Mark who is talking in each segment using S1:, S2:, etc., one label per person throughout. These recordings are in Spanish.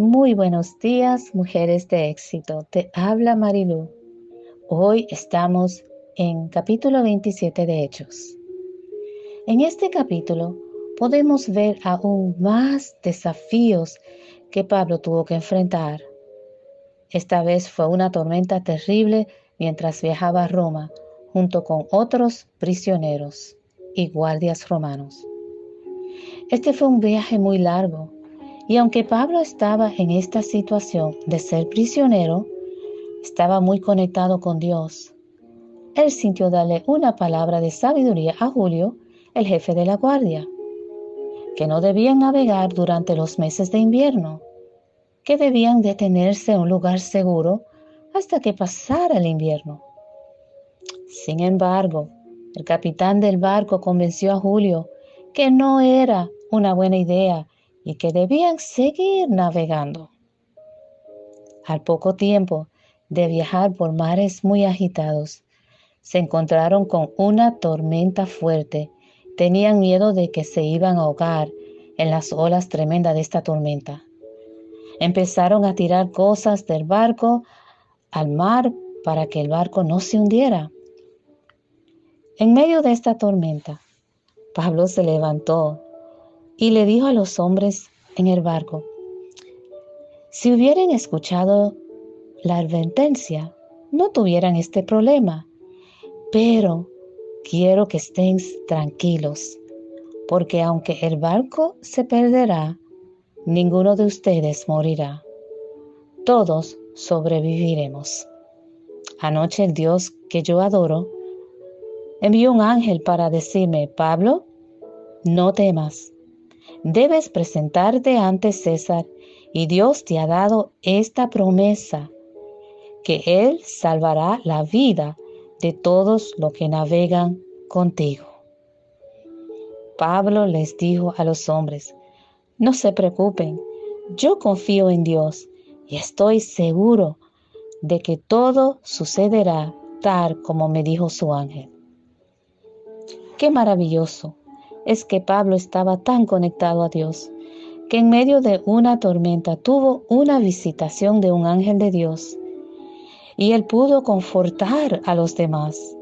S1: Muy buenos días, mujeres de éxito. Te habla Marilu. Hoy estamos en capítulo 27 de Hechos. En este capítulo podemos ver aún más desafíos que Pablo tuvo que enfrentar. Esta vez fue una tormenta terrible mientras viajaba a Roma junto con otros prisioneros y guardias romanos. Este fue un viaje muy largo y aunque Pablo estaba en esta situación de ser prisionero, estaba muy conectado con Dios. Él sintió darle una palabra de sabiduría a Julio, el jefe de la guardia, que no debían navegar durante los meses de invierno, que debían detenerse en un lugar seguro hasta que pasara el invierno. Sin embargo, el capitán del barco convenció a Julio que no era una buena idea y que debían seguir navegando. Al poco tiempo de viajar por mares muy agitados, se encontraron con una tormenta fuerte. Tenían miedo de que se iban a ahogar en las olas tremendas de esta tormenta. Empezaron a tirar cosas del barco al mar para que el barco no se hundiera. En medio de esta tormenta, Pablo se levantó y le dijo a los hombres en el barco, si hubieran escuchado la advertencia, no tuvieran este problema, pero quiero que estén tranquilos, porque aunque el barco se perderá, ninguno de ustedes morirá. Todos sobreviviremos. Anoche el Dios que yo adoro envió un ángel para decirme, Pablo, no temas, debes presentarte ante César y Dios te ha dado esta promesa, que Él salvará la vida de todos los que navegan contigo. Pablo les dijo a los hombres, no se preocupen, yo confío en Dios y estoy seguro de que todo sucederá tal como me dijo su ángel. Qué maravilloso es que Pablo estaba tan conectado a Dios que en medio de una tormenta tuvo una visitación de un ángel de Dios y él pudo confortar a los demás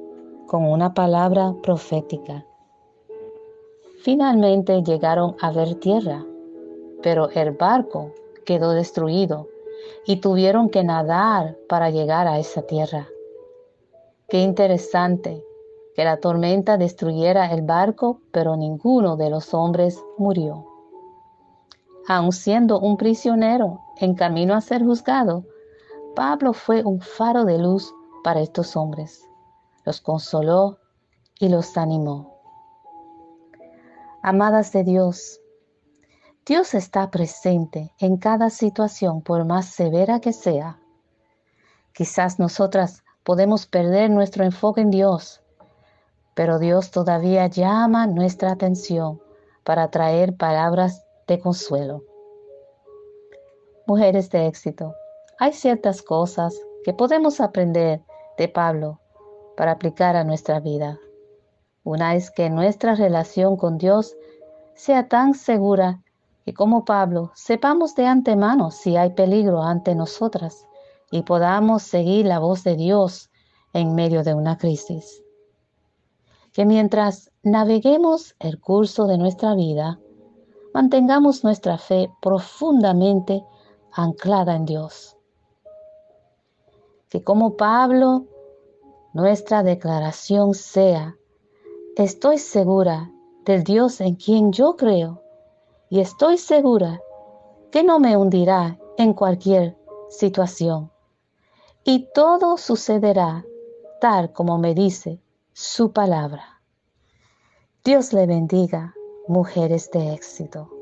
S1: con una palabra profética. Finalmente llegaron a ver tierra, pero el barco quedó destruido y tuvieron que nadar para llegar a esa tierra. Qué interesante que la tormenta destruyera el barco, pero ninguno de los hombres murió. Aun siendo un prisionero en camino a ser juzgado, Pablo fue un faro de luz para estos hombres. Los consoló y los animó. Amadas de Dios, Dios está presente en cada situación por más severa que sea. Quizás nosotras podemos perder nuestro enfoque en Dios pero Dios todavía llama nuestra atención para traer palabras de consuelo. Mujeres de éxito, hay ciertas cosas que podemos aprender de Pablo para aplicar a nuestra vida. Una es que nuestra relación con Dios sea tan segura que como Pablo sepamos de antemano si hay peligro ante nosotras y podamos seguir la voz de Dios en medio de una crisis que mientras naveguemos el curso de nuestra vida, mantengamos nuestra fe profundamente anclada en Dios. Que como Pablo, nuestra declaración sea, estoy segura del Dios en quien yo creo y estoy segura que no me hundirá en cualquier situación. Y todo sucederá tal como me dice su palabra. Dios le bendiga, mujeres de éxito.